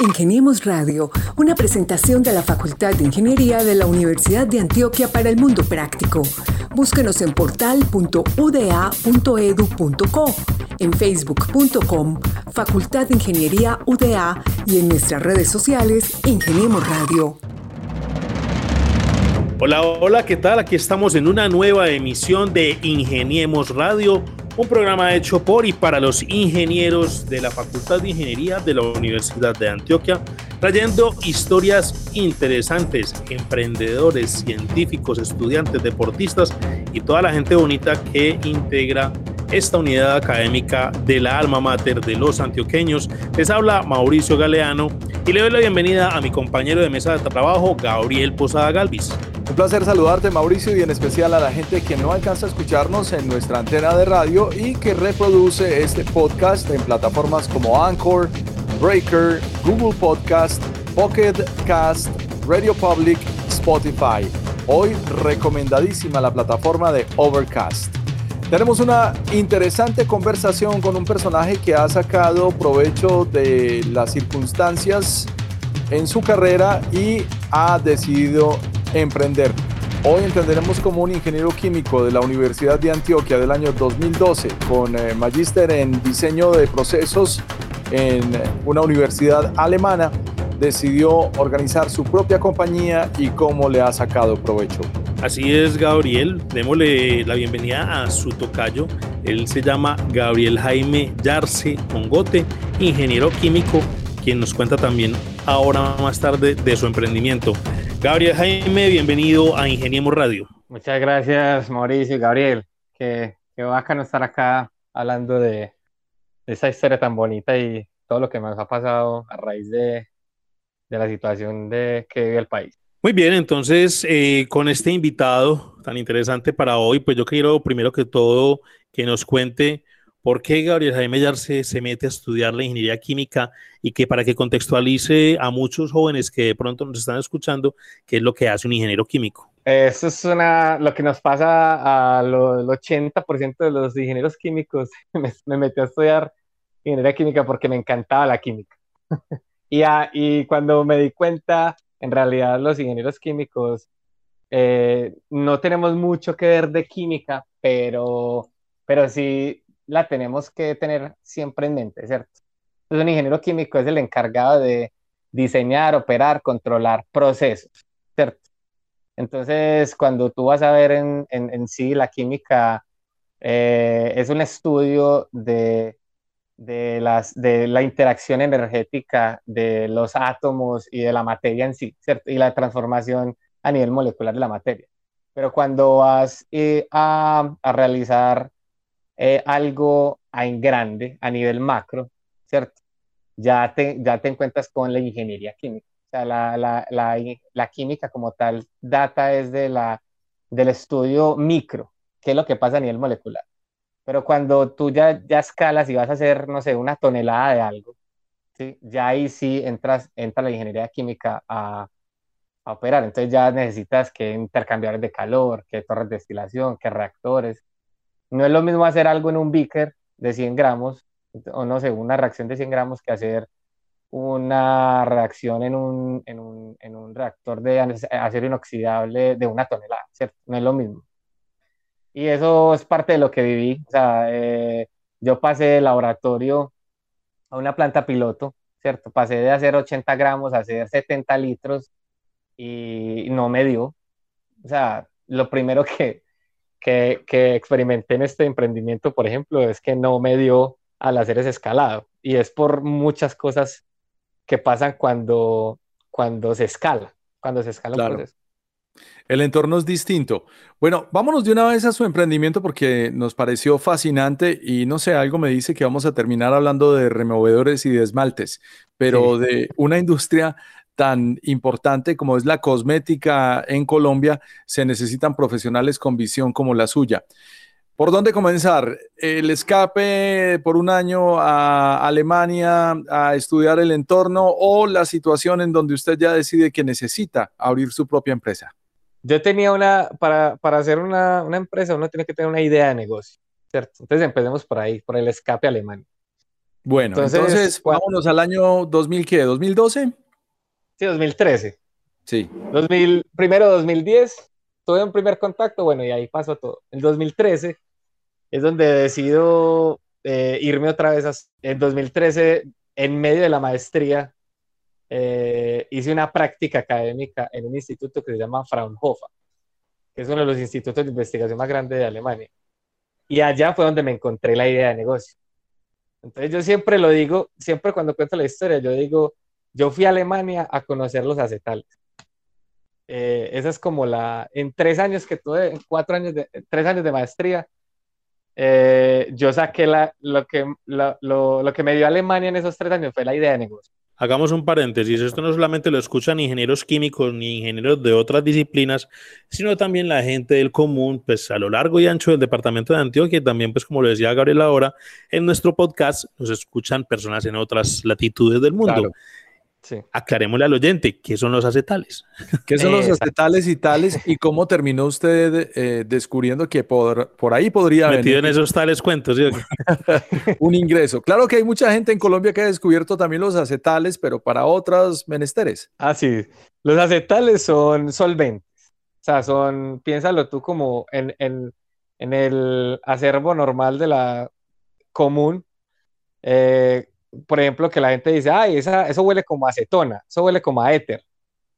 Ingeniemos Radio, una presentación de la Facultad de Ingeniería de la Universidad de Antioquia para el Mundo Práctico. Búsquenos en portal.uda.edu.co, en facebook.com, Facultad de Ingeniería UDA y en nuestras redes sociales Ingeniemos Radio. Hola, hola, ¿qué tal? Aquí estamos en una nueva emisión de Ingeniemos Radio un programa hecho por y para los ingenieros de la Facultad de Ingeniería de la Universidad de Antioquia, trayendo historias interesantes, emprendedores, científicos, estudiantes, deportistas y toda la gente bonita que integra esta unidad académica de la alma mater de los antioqueños. Les habla Mauricio Galeano y le doy la bienvenida a mi compañero de mesa de trabajo, Gabriel Posada Galvis. Un placer saludarte Mauricio y en especial a la gente que no alcanza a escucharnos en nuestra antena de radio y que reproduce este podcast en plataformas como Anchor, Breaker, Google Podcast, Pocket Cast, Radio Public, Spotify. Hoy recomendadísima la plataforma de Overcast. Tenemos una interesante conversación con un personaje que ha sacado provecho de las circunstancias en su carrera y ha decidido emprender. Hoy entenderemos como un ingeniero químico de la Universidad de Antioquia del año 2012 con eh, magíster en diseño de procesos en una universidad alemana, decidió organizar su propia compañía y cómo le ha sacado provecho. Así es, Gabriel. Démosle la bienvenida a su tocayo. Él se llama Gabriel Jaime Yarce Mongote, ingeniero químico, quien nos cuenta también ahora más tarde de su emprendimiento. Gabriel Jaime, bienvenido a Ingeniemos Radio. Muchas gracias, Mauricio y Gabriel. Qué, qué bacano estar acá hablando de, esa historia tan bonita y todo lo que nos ha pasado a raíz de, de la situación de que vive el país. Muy bien, entonces eh, con este invitado tan interesante para hoy, pues yo quiero primero que todo que nos cuente ¿Por qué Gabriel Jaime Yarse se mete a estudiar la ingeniería química y que para que contextualice a muchos jóvenes que de pronto nos están escuchando, qué es lo que hace un ingeniero químico? Eso es una, lo que nos pasa al 80% de los ingenieros químicos. Me, me metí a estudiar ingeniería química porque me encantaba la química. y, y cuando me di cuenta, en realidad los ingenieros químicos eh, no tenemos mucho que ver de química, pero, pero sí la tenemos que tener siempre en mente, ¿cierto? Entonces, un ingeniero químico es el encargado de diseñar, operar, controlar procesos, ¿cierto? Entonces, cuando tú vas a ver en, en, sí la química, eh, es un estudio de, de, las, de la interacción energética de los átomos y de la materia en sí, ¿cierto? Y la transformación a nivel molecular de la materia. Pero cuando vas eh, a, a realizar eh, algo en grande, a nivel macro, ¿cierto? Ya te, ya te encuentras con la ingeniería química. O sea, la, la, la, la química como tal data es de la, del estudio micro, qué es lo que pasa a nivel molecular. Pero cuando tú ya, ya escalas y vas a hacer, no sé, una tonelada de algo, ¿sí? ya ahí sí entras, entra la ingeniería química a, a operar. Entonces ya necesitas que intercambiar de calor, que torres de destilación, que reactores. No es lo mismo hacer algo en un beaker de 100 gramos, o no sé, una reacción de 100 gramos que hacer una reacción en un, en un, en un reactor de acero inoxidable de una tonelada, ¿cierto? No es lo mismo. Y eso es parte de lo que viví. O sea, eh, yo pasé de laboratorio a una planta piloto, ¿cierto? Pasé de hacer 80 gramos a hacer 70 litros y no me dio. O sea, lo primero que, que, experimenté en este emprendimiento, por ejemplo, es que no me dio al hacer ese escalado. Y es por muchas cosas que pasan cuando, cuando se escala, cuando se escala un proceso. El entorno es distinto. Bueno, vámonos de una vez a su emprendimiento porque nos pareció fascinante y no sé, algo me dice que vamos a terminar hablando de removedores y de esmaltes, pero de una industria tan importante como es la cosmética en Colombia, se necesitan profesionales con visión como la suya. ¿Por dónde comenzar? ¿El escape por un año a Alemania a estudiar el entorno o la situación en donde usted ya decide que necesita abrir su propia empresa? Yo tenía una, para, para hacer una, una, empresa uno tiene que tener una idea de negocio, ¿cierto? Entonces empecemos por ahí, por el escape a Alemania. Bueno, entonces, vámonos al año 2000, ¿qué? ¿2012? Sí, 2013. Sí. 2000, primero 2010, tuve un primer contacto, bueno, y ahí pasó todo. En 2013 es donde decido eh, irme otra vez. A, en 2013, en medio de la maestría, eh, hice una práctica académica en un instituto que se llama Fraunhofer, que es uno de los institutos de investigación más grandes de Alemania. Y allá fue donde me encontré la idea de negocio. Entonces yo siempre lo digo, siempre cuando cuento la historia, yo digo, yo fui a Alemania a conocer los acetales. Eh, esa es como la, en tres años que tuve, en cuatro años de, tres años de maestría, eh, yo saqué la, lo, que, lo, lo, que me dio Alemania en esos tres años fue la idea de negocio. Hagamos un paréntesis, esto no solamente lo escuchan ingenieros químicos ni ingenieros de otras disciplinas, sino también la gente del común, pues a lo largo y ancho del departamento de Antioquia. Y también, pues como lo decía Gabriel ahora, en nuestro podcast nos escuchan personas en otras latitudes del mundo. Aclarémosle al oyente, ¿qué son los acetales? ¿Qué son los acetales y tales? ¿Y cómo terminó usted eh, descubriendo que por, por ahí podría Metido en esos tales cuentos. un ingreso. Claro que hay mucha gente en Colombia que ha descubierto también los acetales, pero para otras menesteres. Ah, sí. Los acetales son solventes. O sea, son, piénsalo tú como en, en, en el acervo normal de la común. Eh, por ejemplo, que la gente dice, ay, esa, eso huele como acetona, eso huele como a éter,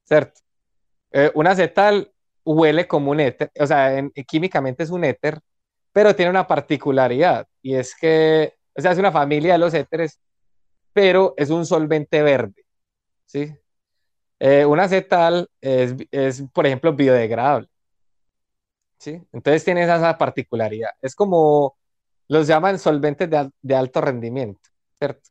¿cierto? Eh, un acetal huele como un éter, o sea, químicamente es un éter, pero tiene una particularidad, y es que, o sea, es una familia de los éteres, pero es un solvente verde, ¿sí? Eh, un acetal es, es, por ejemplo, biodegradable, ¿sí? Entonces tiene esa particularidad. Es como, los llaman solventes de, de alto rendimiento, ¿cierto?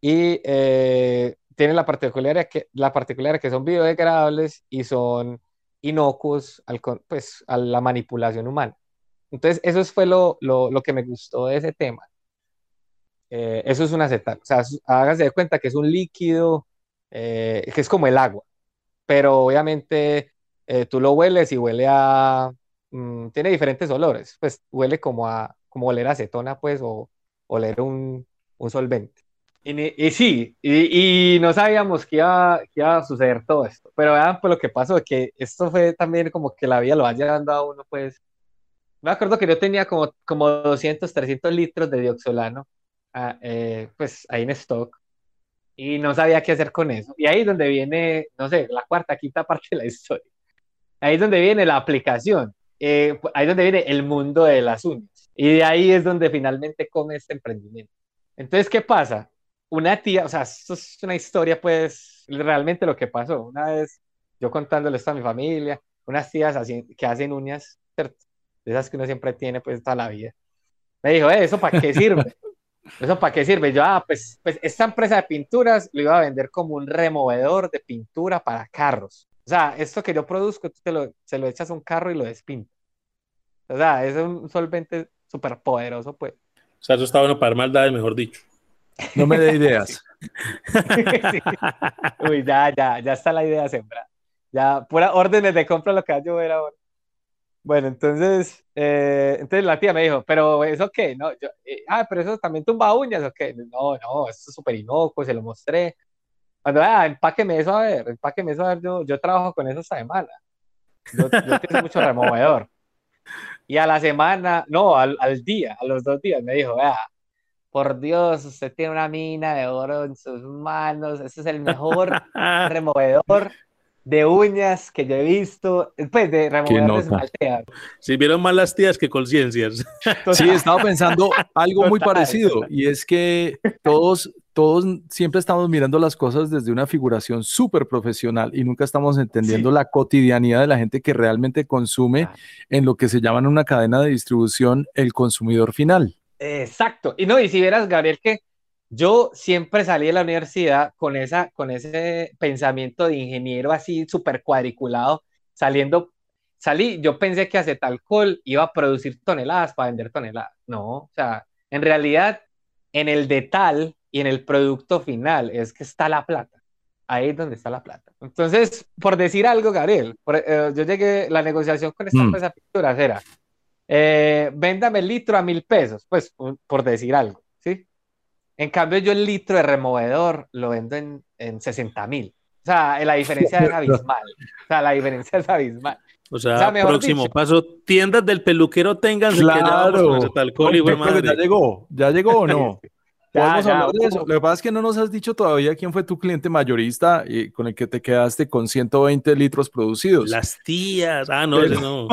Y eh, tienen la particularidad, que, la particularidad que son biodegradables y son inocuos al, pues, a la manipulación humana. Entonces, eso fue lo, lo, lo que me gustó de ese tema. Eh, eso es un acetal. O sea, hágase de cuenta que es un líquido eh, que es como el agua, pero obviamente tú lo hueles y huele a... Mm, tiene diferentes olores, pues huele como a como oler acetona, pues, o oler un, un solvente. Y, sí, y, no sabíamos que iba, que iba, a suceder todo esto, pero vean pues lo que pasó, que esto fue también como que la vida lo vaya dando a uno, pues, me acuerdo que yo tenía como, como 200, 300 litros de dioxolano, ah, eh, pues ahí en stock, y no sabía qué hacer con eso, y ahí es donde viene, no sé, la cuarta, quinta parte de la historia, ahí es donde viene la aplicación, eh, ahí es donde viene el mundo de las uñas, y de ahí es donde finalmente come este emprendimiento. Entonces, ¿qué pasa? Una tía, o sea, esto es una historia, pues, realmente lo que pasó. Una vez, yo contándole esto a mi familia, unas tías así, que hacen uñas, ¿cierto? De esas que uno siempre tiene, pues, toda la vida. Me dijo, eh, ¿eso para qué sirve? ¿Eso para qué sirve? Yo, ah, pues, pues, esta empresa de pinturas lo iba a vender como un removedor de pintura para carros. O sea, esto que yo produzco, tú te lo, se lo echas a un carro y lo despinta. O sea, es un solvente súper poderoso, pues. O sea, eso está bueno para maldades, mejor dicho. No me dé ideas. Uy, ya, ya, ya está la idea sembrada. Ya, pura órdenes de compra lo que va a llover ahora. Bueno, entonces, eh, entonces la tía me dijo, pero ¿eso qué? No, yo, eh, ah, pero eso también tumba uñas, ¿o qué? No, no, eso es súper inocuo, se lo mostré. Cuando, ah, empáqueme eso a ver, empáqueme eso a ver, yo, yo trabajo con eso esta semana. Yo, yo tengo mucho removedor. Y a la semana, no, al, al, día, a los dos días, me dijo, vea, por Dios, usted tiene una mina de oro en sus manos, ese es el mejor removedor de uñas que yo he visto, pues de removedor de Si vieron más las tías que conciencias. Sí, estaba pensando algo muy parecido y es que todos, todos siempre estamos mirando las cosas desde una figuración súper profesional y nunca estamos entendiendo la cotidianidad de la gente que realmente consume en lo que se llama en una cadena de distribución el consumidor final. Exacto. Y no, y si vieras, Gabriel, que yo siempre salí de la universidad con, esa, con ese pensamiento de ingeniero así súper cuadriculado, saliendo, salí, yo pensé que acetalcol iba a producir toneladas para vender toneladas. No, o sea, en realidad, en el detal y en el producto final es que está la plata. Ahí es donde está la plata. Entonces, por decir algo, Gabriel, eh, yo llegué, la negociación con esta mm. empresa pinturas era, eh, véndame el litro a mil pesos, pues por decir algo, ¿sí? En cambio, yo el litro de removedor lo vendo en, en 60 mil. O sea, la diferencia es abismal. O sea, la diferencia es abismal. O sea, próximo paso, tiendas del peluquero tengan claro. que ya llegó, ya llegó o no. Podemos hablar de eso. Lo que pasa es que no nos has dicho todavía quién fue tu cliente mayorista y con el que te quedaste con 120 litros producidos. Las tías. Ah, no, no.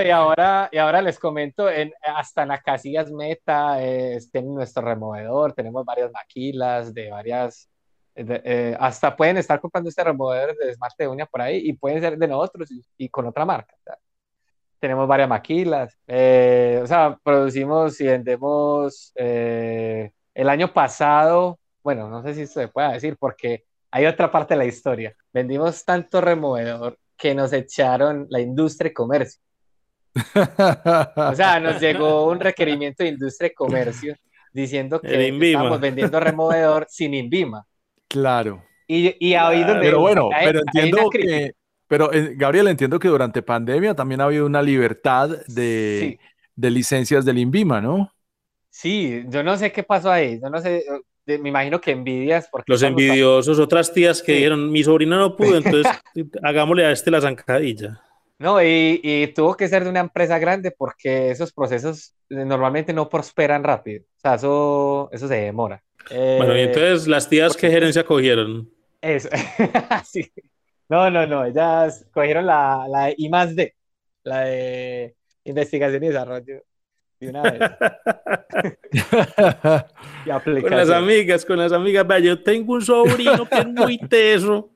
y, ahora, y ahora les comento, en, hasta en las casillas Meta, eh, nuestro removedor, tenemos varias maquilas de varias, eh, hasta pueden estar comprando este removedor de esmalte de uña por ahí y pueden ser de nosotros y, con otra marca. Tenemos varias maquilas, eh, o sea, producimos y vendemos eh, el año pasado, bueno, no sé si se puede decir porque hay otra parte de la historia. Vendimos tanto removedor que nos echaron la industria y comercio. O sea, nos llegó un requerimiento de industria y comercio diciendo que estábamos vendiendo removedor sin INVIMA. Claro. Y, y ha habido... Pero bueno, pero entiendo que... Pero, eh, Gabriel, entiendo que durante pandemia también ha habido una libertad de, de licencias del INVIMA, ¿no? Sí, yo no sé qué pasó ahí, yo no sé, me imagino que envidias. Porque Los envidiosos, otras tías que dijeron, mi sobrina no pudo, entonces hagámosle a este la zancadilla. No, y, tuvo que ser de una empresa grande porque esos procesos eh, normalmente no prosperan rápido, o sea, eso, eso se demora. bueno, y eh, entonces las tías, ¿qué gerencia cogieron? Eso, sí. No, no, no, ellas cogieron la, la I más D, la de investigación y desarrollo una con las amigas, con las amigas. yo tengo un sobrino que es muy teso.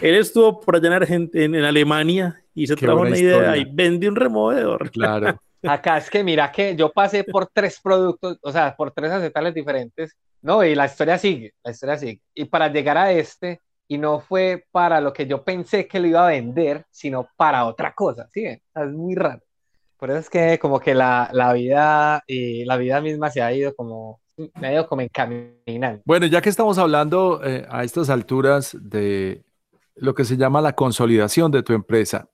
Él estuvo por allá en, en, Alemania y se trajo una idea y vende un removedor. Claro. Acá es que mira que yo pasé por tres productos, o sea, por tres acetales diferentes, ¿no? Y la historia sigue, la historia sigue. Y para llegar a este, y no fue para lo que yo pensé que lo iba a vender, sino para otra cosa, ¿sí? Es muy raro. Por eso es que como que la, la vida y la vida misma se ha ido como, me ha ido como encaminando. Bueno, ya que estamos hablando eh, a estas alturas de lo que se llama la consolidación de tu empresa,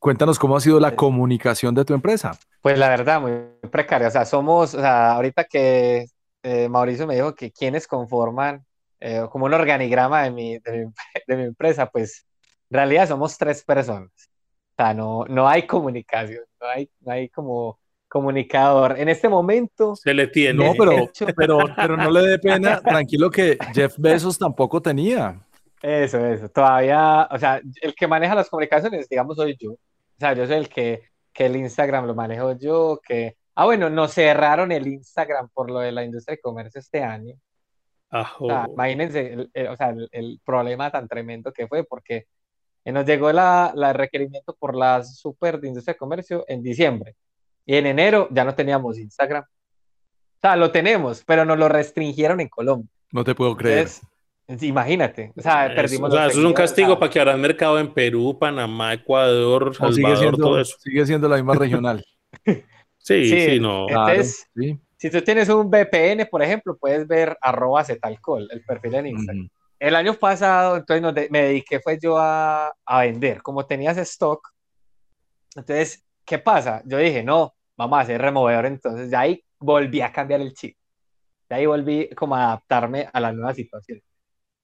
cuéntanos cómo ha sido la comunicación de tu empresa. Pues la verdad, muy precaria. O sea, somos, o sea, ahorita que eh, Mauricio me dijo que quienes conforman eh, como un organigrama de mi, de mi, de mi empresa, pues en realidad somos tres personas no, no hay comunicación, no hay, no hay como comunicador. En este momento... Se le tiene. No, pero, pero, pero no le dé pena, tranquilo que Jeff Bezos tampoco tenía. Eso, eso. Todavía, o sea, el que maneja las comunicaciones, digamos, soy yo. O sea, yo soy el que, que el Instagram lo manejo yo, que... Ah, bueno, nos cerraron el Instagram por lo de la industria de comercio este año. imagínense, o sea, el, problema tan tremendo que fue, porque y nos llegó la, la, requerimiento por la super de industria de comercio en diciembre. Y en enero ya no teníamos Instagram. O sea, lo tenemos, pero nos lo restringieron en Colombia. No te puedo creer. imagínate. O sea, perdimos. O sea, eso es un castigo para que habrá mercado en Perú, Panamá, Ecuador, Salvador, sigue siendo, todo eso. Sigue siendo la misma regional. sí, sí, no. Entonces, si tú tienes un VPN, por ejemplo, puedes ver arroba cetalcol, el perfil en Instagram el año pasado, entonces me dediqué fue yo a, a vender, como tenías stock. Entonces, ¿qué pasa? Yo dije, no, vamos a hacer removedor, entonces de ahí volví a cambiar el chip. De ahí volví como a adaptarme a la nueva situación.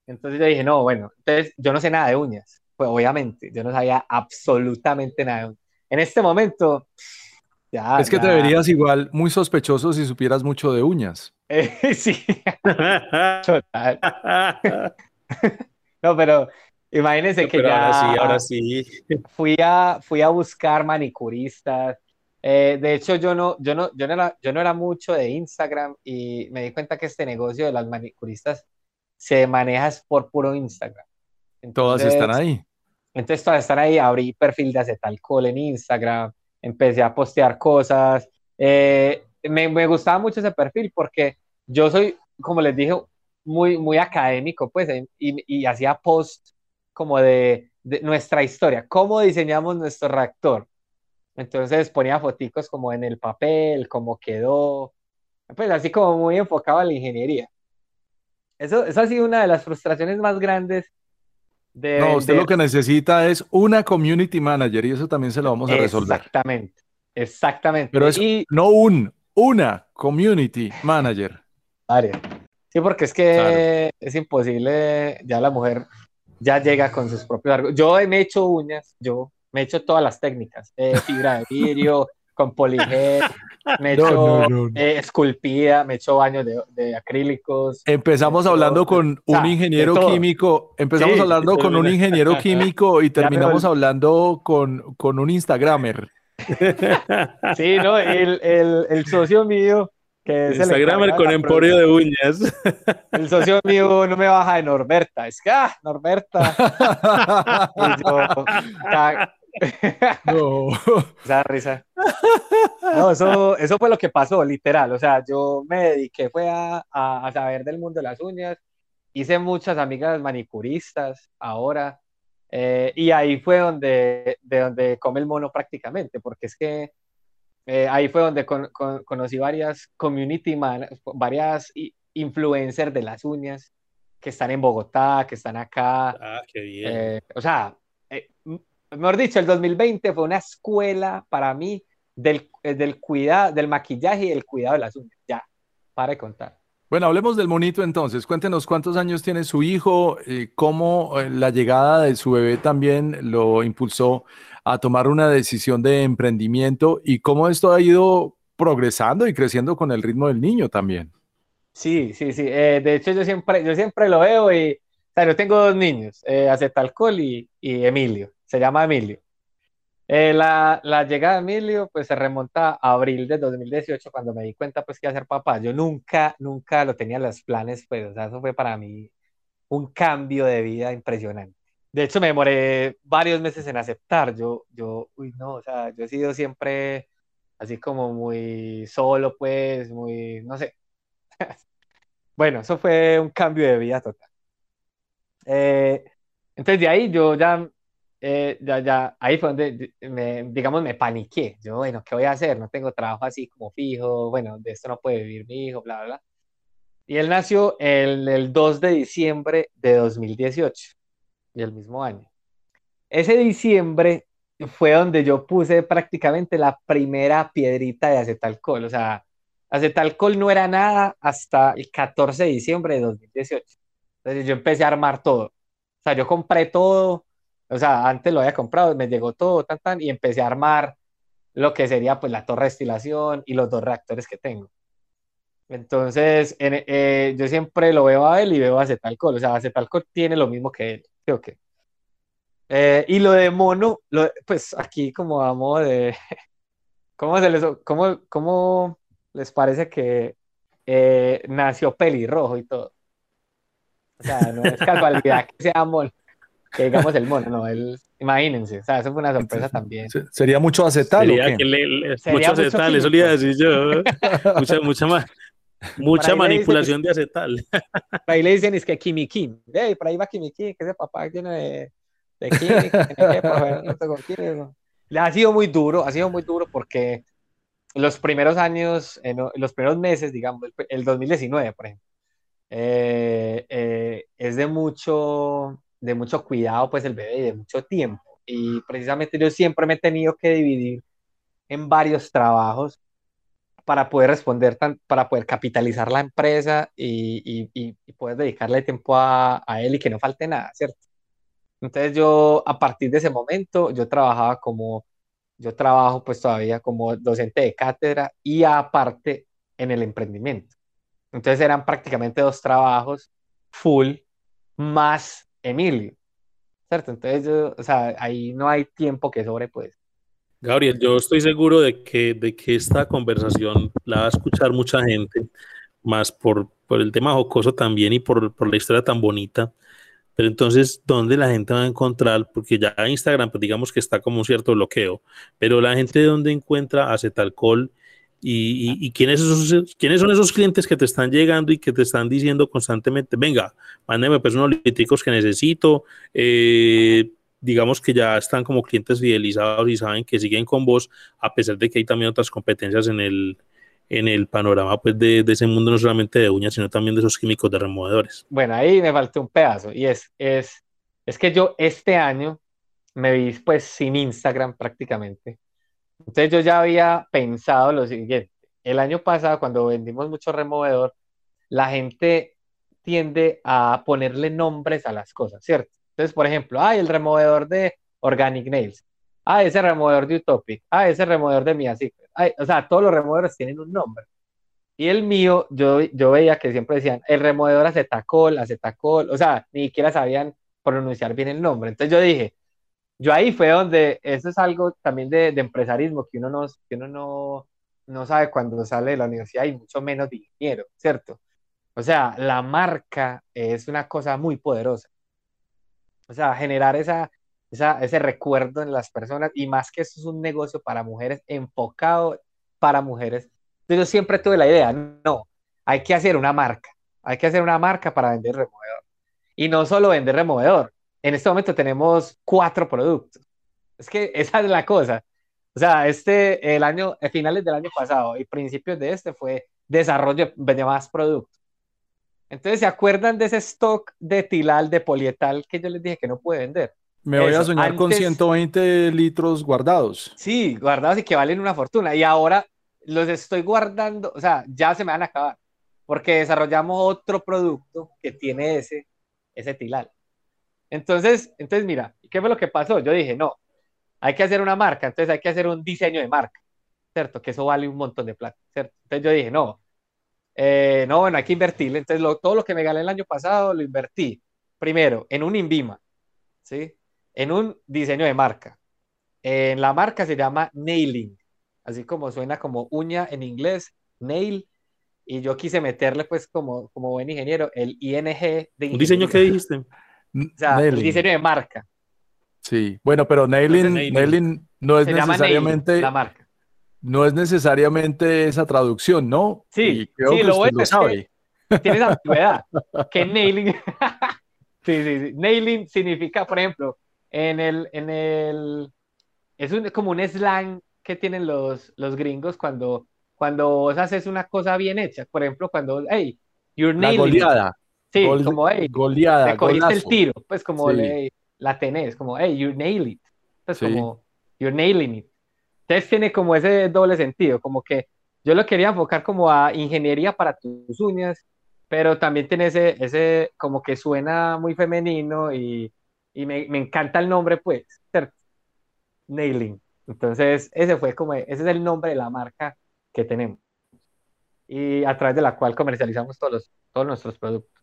Entonces yo dije, no, bueno, entonces yo no sé nada de uñas. Pues obviamente, yo no sabía absolutamente nada de uñas. En este momento, ya. Es que te verías igual muy sospechoso si supieras mucho de uñas. sí. Total. no, pero imagínense que ya. Ahora sí, ahora sí. Fui a, fui a buscar manicuristas. Eh, de hecho, yo no, yo, no, yo, no era, yo no era mucho de Instagram y me di cuenta que este negocio de las manicuristas se maneja por puro Instagram. todas están ahí. Entonces, todas están ahí. Abrí perfil de acetalcol en Instagram, empecé a postear cosas. Eh, me, me gustaba mucho ese perfil porque yo soy, como les dije, muy, muy académico, pues, y, y hacía post como de, de, nuestra historia, cómo diseñamos nuestro reactor. Entonces ponía foticos como en el papel, cómo quedó, pues así como muy enfocado a la ingeniería. Eso, eso ha sido una de las frustraciones más grandes de... No, usted lo que necesita es una community manager y eso también se lo vamos a resolver. Exactamente, exactamente. Pero es no un, una community manager. Varias. Sí, porque es que es imposible, ya la mujer ya llega con sus propios... Yo me he hecho uñas, yo me he hecho todas las técnicas, eh, fibra de vidrio, con poligel, me he hecho eh, esculpida, me he hecho baños de, acrílicos. Empezamos hablando con un ingeniero químico, empezamos hablando con un ingeniero químico y terminamos hablando con, con un Instagramer. Sí, no, el, el, el socio mío que es Instagramer con emporio de uñas. El socio mío no me baja de Norberta. Es que, ah, Norberta. no. Esa risa. No, eso, eso fue lo que pasó, literal. O sea, yo me dediqué fue a, a, saber del mundo de las uñas. Hice muchas amigas manicuristas ahora. Eh, y ahí fue donde, de donde come el mono prácticamente, porque es que eh, ahí fue donde conocí varias community man, varias influencers de las uñas que están en Bogotá, que están acá. Ah, qué bien. Eh, o sea, eh, mejor dicho, el 2020 fue una escuela para mí del, del cuidado, del maquillaje y el cuidado de las uñas. Ya, para de contar. Bueno, hablemos del monito entonces. Cuéntenos cuántos años tiene su hijo, cómo la llegada de su bebé también lo impulsó a tomar una decisión de emprendimiento y cómo esto ha ido progresando y creciendo con el ritmo del niño también. Sí, sí, sí. Eh, de hecho, yo siempre, yo siempre lo veo y, o sea, yo tengo dos niños, eh, y, Emilio. Se llama Emilio. Eh, la, la, llegada de Emilio, pues se remonta a abril de 2018, cuando me di cuenta, pues, que iba a ser papá. Yo nunca, nunca lo tenía en los planes, pues, o sea, eso fue para mí un cambio de vida impresionante. De hecho, me demoré varios meses en aceptar. Yo, yo, uy, no, o sea, yo he sido siempre así como muy solo, pues, muy, no sé. Bueno, eso fue un cambio de vida total. Eh, entonces, de ahí yo ya, eh, ya, ya, ahí fue donde, me, digamos, me paniqué. Yo, bueno, ¿qué voy a hacer? No tengo trabajo así como fijo, bueno, de esto no puede vivir mi hijo, bla, bla, bla. Y él nació el, el 2 de diciembre de 2018 el mismo año. Ese diciembre fue donde yo puse prácticamente la primera piedrita de acetalcol. O sea, acetalcol no era nada hasta el 14 de diciembre de 2018. Entonces yo empecé a armar todo. O sea, yo compré todo. O sea, antes lo había comprado, me llegó todo, tan, tan, y empecé a armar lo que sería pues la torre de destilación y los dos reactores que tengo. Entonces, eh, yo siempre lo veo a él y veo a. O sea, acetalcol tiene lo mismo que él. Creo que. Eh, y lo de mono, pues aquí como vamos de... ¿Cómo, se les, cómo, cómo les parece que eh, nació pelirrojo y todo? O sea, no es casualidad que sea mono, que digamos el mono, no, el, imagínense, o sea, eso fue una sorpresa también. ¿Sería mucho acetal Sería mucho acetal, eso le iba a decir yo. mucha, mucha más. Mucha manipulación de acetal. Por ahí le dicen es que Kimi Kim. Hey, por ahí va Kimi Kim, que ese papá tiene de, de ha sido muy duro, ha sido muy duro porque los primeros años, en los primeros meses, digamos, el 2019, por ejemplo, eh, eh, es de mucho, de mucho cuidado, pues el bebé y de mucho tiempo. Y precisamente yo siempre me he tenido que dividir en varios trabajos para poder responder, para poder capitalizar la empresa y, y, poder dedicarle tiempo a, a, él y que no falte nada, ¿cierto? Entonces yo, a partir de ese momento, yo trabajaba como, yo trabajo pues todavía como docente de cátedra y aparte en el emprendimiento. Entonces eran prácticamente dos trabajos full más Emilio, ¿cierto? Entonces, yo, o sea, ahí no hay tiempo que sobre, pues. Gabriel, yo estoy seguro de que, de que esta conversación la va a escuchar mucha gente, más por, por el tema jocoso también y por, por, la historia tan bonita. Pero entonces, ¿dónde la gente va a encontrar? Porque ya Instagram, pues digamos que está como un cierto bloqueo, pero la gente de dónde encuentra acetalcol y, y, y ¿quiénes, esos, quiénes son esos clientes que te están llegando y que te están diciendo constantemente, venga, mándeme pues unos litros que necesito, eh, digamos que ya están como clientes fidelizados y saben que siguen con vos, a pesar de que hay también otras competencias en el, en el panorama pues de, de, ese mundo, no solamente de uñas, sino también de esos químicos de removedores. Bueno, ahí me faltó un pedazo y es, es, es que yo este año me vi pues sin Instagram prácticamente. Entonces yo ya había pensado lo siguiente. El año pasado, cuando vendimos mucho removedor, la gente tiende a ponerle nombres a las cosas, ¿cierto? Entonces, por ejemplo, hay el removedor de Organic Nails, ah, ese removedor de Utopic, ah, ese removedor de Mia o sea, todos los removedores tienen un nombre. Y el mío, yo, yo veía que siempre decían el removedor acetacol, acetacol, o sea, ni siquiera sabían pronunciar bien el nombre. Entonces yo dije, yo ahí fue donde, eso es algo también de, de empresarismo que uno, no, que uno no, no sabe cuando sale de la universidad y mucho menos de ingeniero, ¿cierto? O sea, la marca es una cosa muy poderosa. O sea, generar esa, ese recuerdo en las personas y más que eso es un negocio para mujeres, enfocado para mujeres. Yo siempre tuve la idea, no, hay que hacer una marca, hay que hacer una marca para vender removedor. Y no solo vender removedor, en este momento tenemos cuatro productos. Es que esa es la cosa. O sea, este, el año, finales del año pasado y principios de este fue desarrollo de más productos. Entonces, ¿se acuerdan de ese stock de tilal, de polietal que yo les dije que no puede vender? Me voy a soñar con 120 litros guardados. Sí, guardados y que valen una fortuna. Y ahora los estoy guardando, o sea, ya se me van a acabar, porque desarrollamos otro producto que tiene ese, ese tilal. Entonces, entonces, mira, ¿qué fue lo que pasó? Yo dije, no, hay que hacer una marca, entonces hay que hacer un diseño de marca, ¿cierto? Que eso vale un montón de plata, ¿cierto? Entonces yo dije, no, eh, no, bueno, hay que invertirle. Entonces, todo lo que me gané el año pasado lo invertí, primero, en un INVIMA, ¿sí? En un diseño de marca. En la marca se llama Nailing, así como suena como uña en inglés, nail, y yo quise meterle, pues, como, como buen ingeniero, el ING de ¿Un diseño que dijiste? O sea, el diseño de marca. Sí, bueno, pero nailing, nailing, no es necesariamente la marca. No es necesariamente esa traducción, ¿no? Sí, sí, lo bueno es sabe. Que tienes antigüedad. que nailing, sí, sí, sí, nailing significa, por ejemplo, en el, en el, es un, como un slang que tienen los, los gringos cuando, cuando vos haces una cosa bien hecha. Por ejemplo, cuando, hey, you're nailing. La goleada. Sí, como, hey, goleada, te cogiste el tiro, pues como le, la tenés, como, hey, you nail it. Pues como, you're nailing it. Entonces tiene como ese doble sentido, como que yo lo quería enfocar como a ingeniería para tus uñas, pero también tiene ese, ese como que suena muy femenino y, y me, me, encanta el nombre, pues, Nailing. Entonces, ese fue como, ese es el nombre de la marca que tenemos y a través de la cual comercializamos todos, los, todos nuestros productos.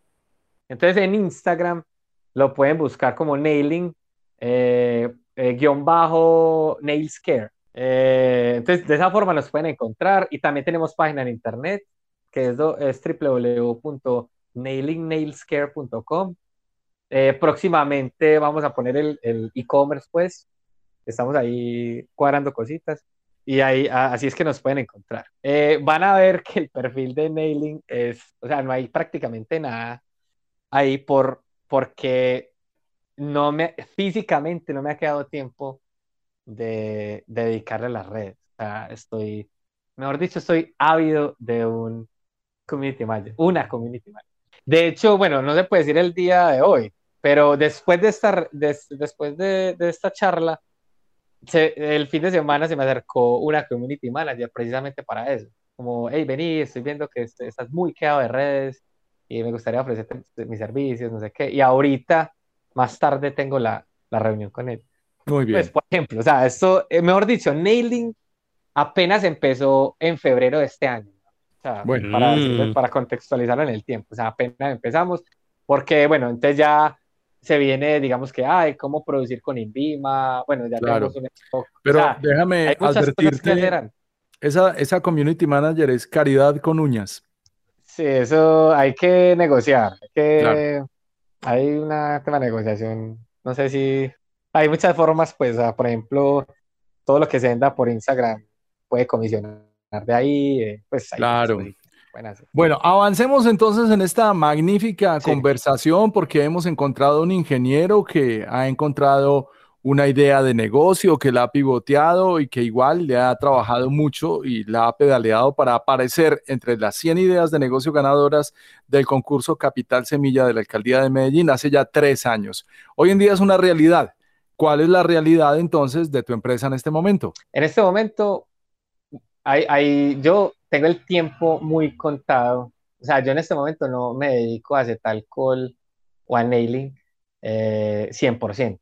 Entonces, en Instagram lo pueden buscar como Nailing, eh, eh, guion bajo Nails Care. Eh, entonces, de esa forma nos pueden encontrar y también tenemos página en internet que es, es www.nailingnailscare.com. próximamente vamos a poner el e-commerce, pues, Estamos ahí cuadrando cositas y ahí así es que nos pueden encontrar. Eh, van a ver que el perfil de Nailing es, o sea, no hay prácticamente nada ahí por, porque no me, físicamente no me ha quedado tiempo de, dedicarle a las redes. O sea, estoy, mejor dicho, estoy ávido de un community manager, una community manager. De hecho, bueno, no se puede decir el día de hoy, pero después de esta, después de, de esta charla, el fin de semana se me acercó una community manager precisamente para eso. Como, hey, vení, estoy viendo que estás muy quedado de redes y me gustaría ofrecerte mis servicios, no sé qué. Y ahorita, más tarde, tengo la, la reunión con él. Muy bien. Pues, por ejemplo, o sea, esto, eh, mejor dicho, Nailing apenas empezó en febrero de este año. O sea, bueno. para, mm. para contextualizarlo en el tiempo. O sea, apenas empezamos, porque, bueno, entonces ya se viene, digamos que, ay, cómo producir con Invima, bueno, ya claro. tenemos un Pero déjame advertirte, esa, esa community manager es caridad con uñas. Sí, eso hay que negociar, hay, que, hay una tema de negociación, no sé si, hay muchas formas, pues, por ejemplo, todo lo que se venda por Instagram puede comisionar de ahí, eh, pues, claro. Bueno, avancemos entonces en esta magnífica conversación porque hemos encontrado un ingeniero que ha encontrado una idea de negocio, que la ha pivoteado y que igual le ha trabajado mucho y la ha pedaleado para aparecer entre las 100 ideas de negocio ganadoras del concurso Capital Semilla de la Alcaldía de Medellín hace ya tres años. Hoy en día es una realidad. ¿Cuál es la realidad entonces de tu empresa en este momento? En este momento, hay, yo tengo el tiempo muy contado O sea, yo en este momento no me dedico a acetal alcohol o a nailing eh, 100%.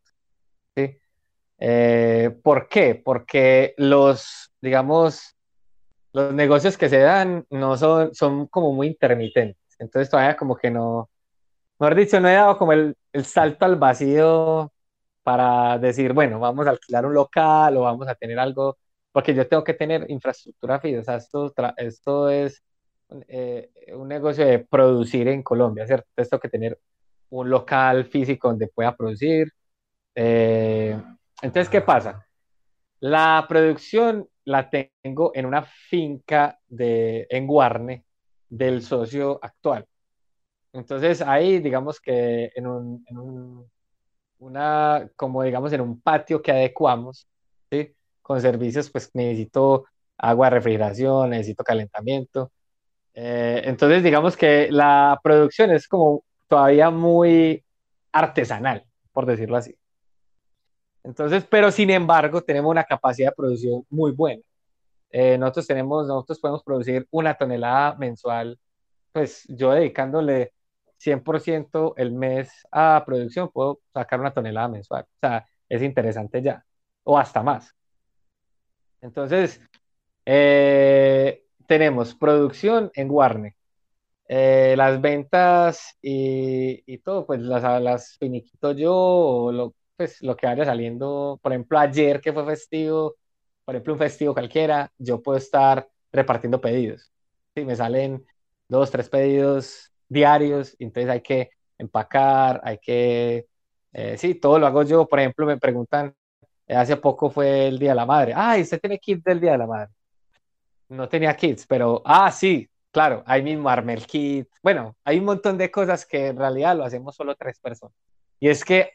Eh, ¿Por qué? Porque los, digamos, los negocios que se dan no son, son como muy intermitentes. Entonces todavía como que no, mejor dicho, no he dado como el, el salto al vacío para decir, bueno, vamos a alquilar un local o vamos a tener algo, porque yo tengo que tener infraestructura fija. O sea, esto, esto es eh, un negocio de producir en Colombia, ¿cierto? Tengo que tener un local físico donde pueda producir. Eh, entonces, ¿qué pasa? La producción la tengo en una finca de, en Guarne del socio actual. Entonces ahí digamos que en un, una, como digamos en un patio que adecuamos. Con servicios, pues necesito agua refrigeración, necesito calentamiento. Eh, entonces digamos que la producción es como todavía muy artesanal, por decirlo así. Entonces, pero sin embargo, tenemos una capacidad de producción muy buena. Eh, nosotros tenemos, nosotros podemos producir una tonelada mensual, pues yo dedicándole 100% el mes a producción, puedo sacar una tonelada mensual. O sea, es interesante ya, o hasta más. Entonces, eh, tenemos producción en Warner, eh, las ventas y, todo, pues las, las finiquito yo, o lo, pues, lo que vaya saliendo, por ejemplo, ayer que fue festivo, por ejemplo, un festivo cualquiera, yo puedo estar repartiendo pedidos. Si me salen dos, tres pedidos diarios, entonces hay que empacar, hay que, eh, sí, todo lo hago yo. Por ejemplo, me preguntan, eh, hace poco fue el Día de la Madre, ay, ¿usted tiene kit del Día de la Madre? No tenía kits, pero, ah, sí, claro, ahí mismo armé el kit. Bueno, hay un montón de cosas que en realidad lo hacemos solo tres personas. Y es que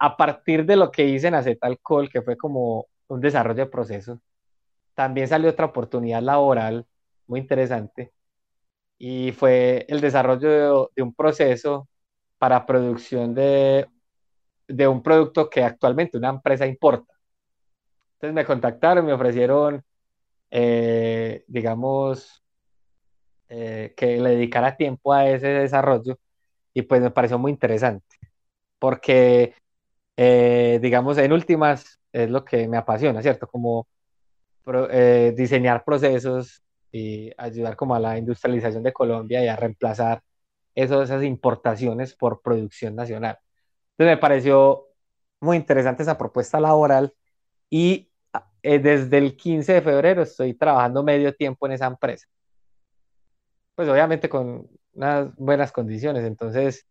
a partir de lo que hice en Acetalcol, que fue como un desarrollo de proceso, también salió otra oportunidad laboral muy interesante y fue el desarrollo de, un proceso para producción de, de, un producto que actualmente una empresa importa. Entonces me contactaron, me ofrecieron, eh, digamos, eh, que le dedicara tiempo a ese desarrollo y pues me pareció muy interesante porque, eh, digamos, en últimas es lo que me apasiona, ¿cierto? Como diseñar procesos y ayudar como a la industrialización de Colombia y a reemplazar esas importaciones por producción nacional. Entonces me pareció muy interesante esa propuesta laboral y eh, desde el 15 de febrero estoy trabajando medio tiempo en esa empresa. Pues obviamente con unas buenas condiciones, entonces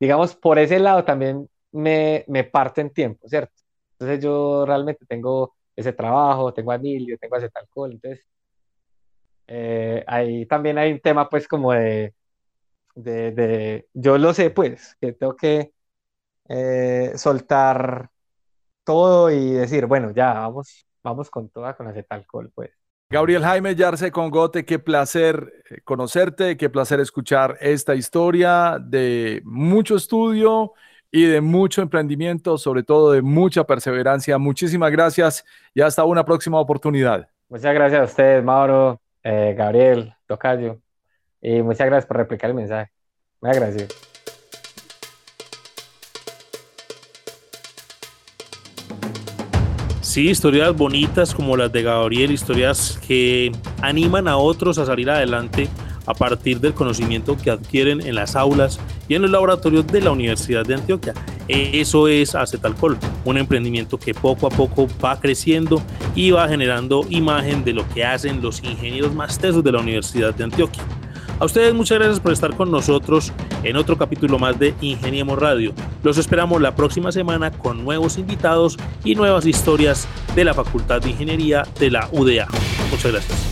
digamos por ese lado también me, me parto en tiempo, ¿cierto? Entonces yo realmente tengo ese trabajo, tengo a Emilio, tengo a Zetalcol, entonces eh, ahí también hay un tema pues como de, de, yo lo sé pues, que tengo que eh, soltar todo y decir, bueno, ya vamos, vamos con toda con alcohol pues. Gabriel Jaime Yarse con Gote, qué placer eh, conocerte, qué placer escuchar esta historia de mucho estudio y de mucho emprendimiento, sobre todo de mucha perseverancia. Muchísimas gracias y hasta una próxima oportunidad. Muchas gracias a ustedes, Mauro. Eh, Gabriel, Tocayo. Y muchas gracias por replicar el mensaje. Muy agradecido. Sí, historias bonitas como las de Gabriel, historias que animan a otros a salir adelante a partir del conocimiento que adquieren en las aulas y en los laboratorios de la Universidad de Antioquia. Eso es Acetalcol, un emprendimiento que poco a poco va creciendo y va generando imagen de lo que hacen los ingenieros más tesos de la Universidad de Antioquia. A ustedes muchas gracias por estar con nosotros en otro capítulo más de Ingeniemos Radio. Los esperamos la próxima semana con nuevos invitados y nuevas historias de la Facultad de Ingeniería de la UDA. Muchas gracias.